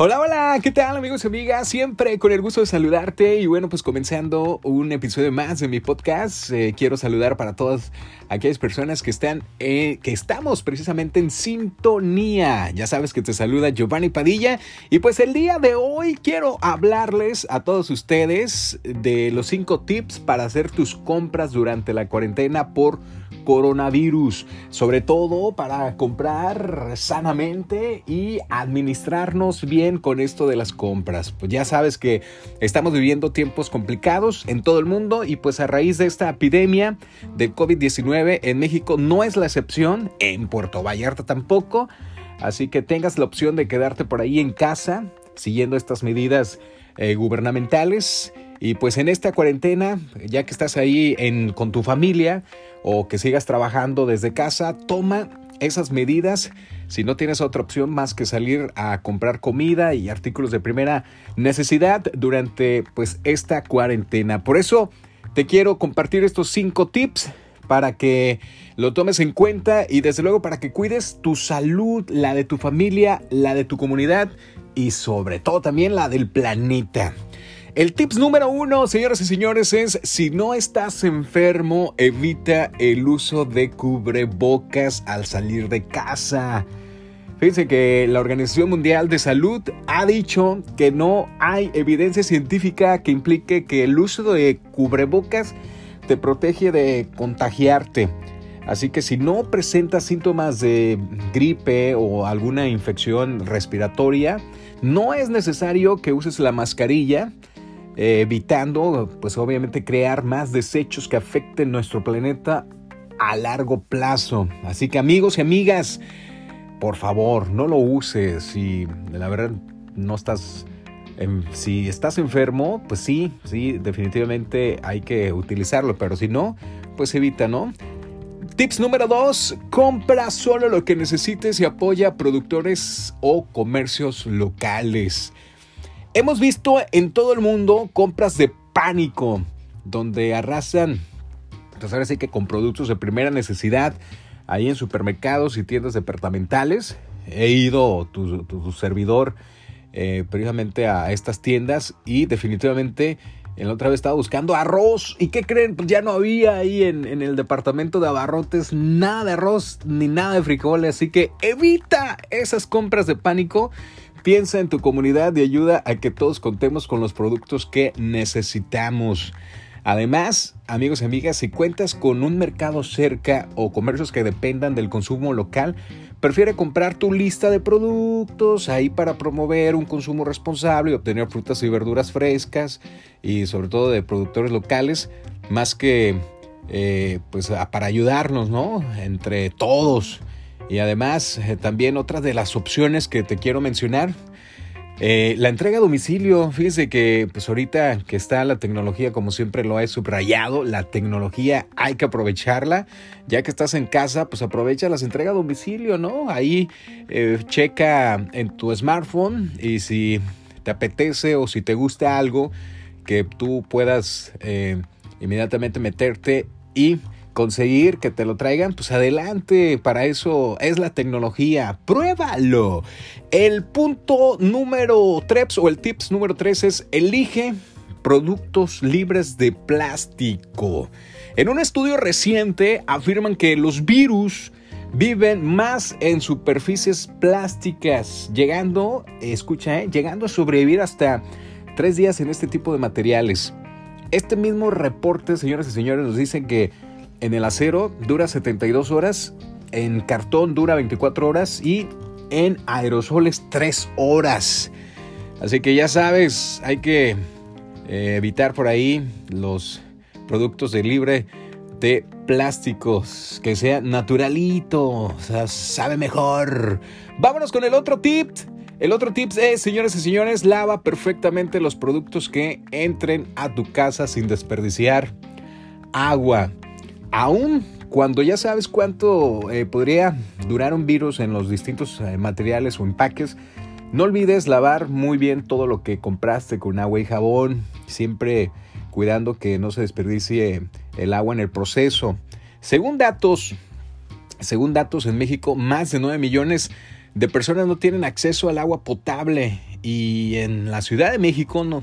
Hola, hola, ¿qué tal amigos y amigas? Siempre con el gusto de saludarte y bueno, pues comenzando un episodio más de mi podcast, eh, quiero saludar para todas aquellas personas que están, eh, que estamos precisamente en sintonía. Ya sabes que te saluda Giovanni Padilla y pues el día de hoy quiero hablarles a todos ustedes de los cinco tips para hacer tus compras durante la cuarentena por coronavirus, sobre todo para comprar sanamente y administrarnos bien con esto de las compras. Pues ya sabes que estamos viviendo tiempos complicados en todo el mundo y pues a raíz de esta epidemia del COVID-19 en México no es la excepción, en Puerto Vallarta tampoco, así que tengas la opción de quedarte por ahí en casa siguiendo estas medidas eh, gubernamentales. Y pues en esta cuarentena, ya que estás ahí con tu familia o que sigas trabajando desde casa, toma esas medidas si no tienes otra opción más que salir a comprar comida y artículos de primera necesidad durante pues esta cuarentena. Por eso te quiero compartir estos cinco tips para que lo tomes en cuenta y desde luego para que cuides tu salud, la de tu familia, la de tu comunidad y sobre todo también la del planeta. El tips número uno, señoras y señores, es si no estás enfermo, evita el uso de cubrebocas al salir de casa. Fíjense que la Organización Mundial de Salud ha dicho que no hay evidencia científica que implique que el uso de cubrebocas te protege de contagiarte. Así que si no presentas síntomas de gripe o alguna infección respiratoria, no es necesario que uses la mascarilla eh, evitando, pues obviamente, crear más desechos que afecten nuestro planeta a largo plazo. Así que amigos y amigas, por favor, no lo uses. Si la verdad no estás, si estás enfermo, pues sí, sí, definitivamente hay que utilizarlo, pero si no, pues evita, ¿no? Tips número 2. Compra solo lo que necesites y apoya a productores o comercios locales. Hemos visto en todo el mundo compras de pánico, donde arrasan, pues ahora sí que con productos de primera necesidad, ahí en supermercados y tiendas departamentales. He ido, tu, servidor, eh, precisamente a estas tiendas y definitivamente en la otra vez estaba buscando arroz. ¿Y qué creen? Pues ya no había ahí en, en, el departamento de abarrotes nada de arroz ni nada de frijoles. Así que evita esas compras de pánico Piensa en tu comunidad y ayuda a que todos contemos con los productos que necesitamos. Además, amigos y amigas, si cuentas con un mercado cerca o comercios que dependan del consumo local, prefiere comprar tu lista de productos ahí para promover un consumo responsable y obtener frutas y verduras frescas y sobre todo de productores locales, más que eh, pues para ayudarnos, ¿no? Entre todos. Y además, eh, también otra de las opciones que te quiero mencionar, eh, la entrega a domicilio. Fíjese que pues ahorita que está la tecnología, como siempre lo he subrayado, la tecnología hay que aprovecharla. Ya que estás en casa, pues aprovecha las entregas a domicilio, ¿no? Ahí eh, checa en tu smartphone y si te apetece o si te gusta algo, que tú puedas inmediatamente meterte y conseguir que te lo traigan, pues adelante, para eso es la tecnología, pruébalo. El punto número 3 o el tips número 3 es elige productos libres de plástico. En un estudio reciente afirman que los virus viven más en superficies plásticas, llegando, escucha, eh, llegando a sobrevivir hasta tres días en este tipo de materiales. Este mismo reporte, señoras y señores, nos dicen que en el acero dura 72 horas, en cartón dura 24 horas y en aerosoles 3 horas. Así que ya sabes, hay que eh, evitar por ahí los productos de libre de plásticos, que sea naturalito, o sea, sabe mejor. Vámonos con el otro tip. El otro tip es, señores y señores, lava perfectamente los productos que entren a tu casa sin desperdiciar agua aún cuando ya sabes cuánto eh, podría durar un virus en los distintos eh, materiales o empaques, no olvides lavar muy bien todo lo que compraste con agua y jabón, siempre cuidando que no se desperdicie el agua en el proceso. Según datos, según datos en México, más de 9 millones de personas no tienen acceso al agua potable y en la Ciudad de México no,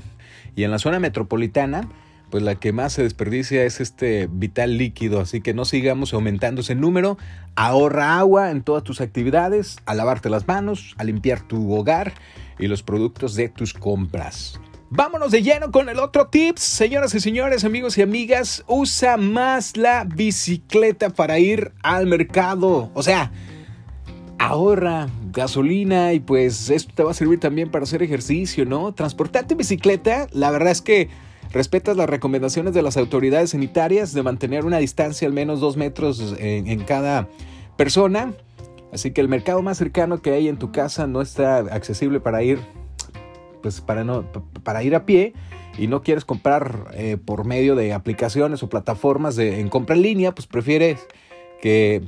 y en la zona metropolitana, pues la que más se desperdicia es este vital líquido, así que no sigamos aumentando ese número, ahorra agua en todas tus actividades, a lavarte las manos, a limpiar tu hogar y los productos de tus compras. Vámonos de lleno con el otro tips, señoras y señores, amigos y amigas, usa más la bicicleta para ir al mercado, o sea, ahorra gasolina y pues esto te va a servir también para hacer ejercicio, ¿no? Transportarte en bicicleta, la verdad es que respetas las recomendaciones de las autoridades sanitarias de mantener una distancia al menos dos metros en, cada persona. Así que el mercado más cercano que hay en tu casa no está accesible para ir, pues para, no, para ir a pie y no quieres comprar eh, por medio de aplicaciones o plataformas de, en compra en línea, pues prefieres que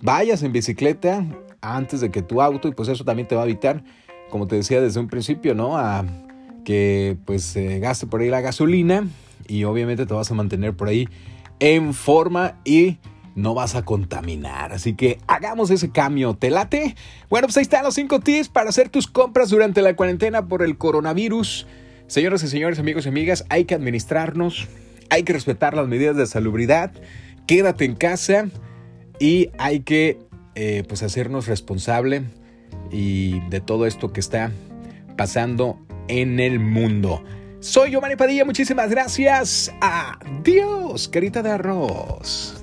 vayas en bicicleta antes de que tu auto y pues eso también te va a evitar, como te decía desde un principio, ¿no? Que pues gaste por ahí la gasolina y obviamente te vas a mantener por ahí en forma y no vas a contaminar. Así que hagamos ese cambio. ¿Te late? Bueno, pues ahí están los 5 tips para hacer tus compras durante la cuarentena por el coronavirus. Señoras y señores, amigos y amigas, hay que administrarnos, hay que respetar las medidas de salubridad, quédate en casa y hay que eh, pues hacernos responsable y de todo esto que está pasando en el mundo. Soy Giovanni Padilla, muchísimas gracias. Adiós, carita de arroz.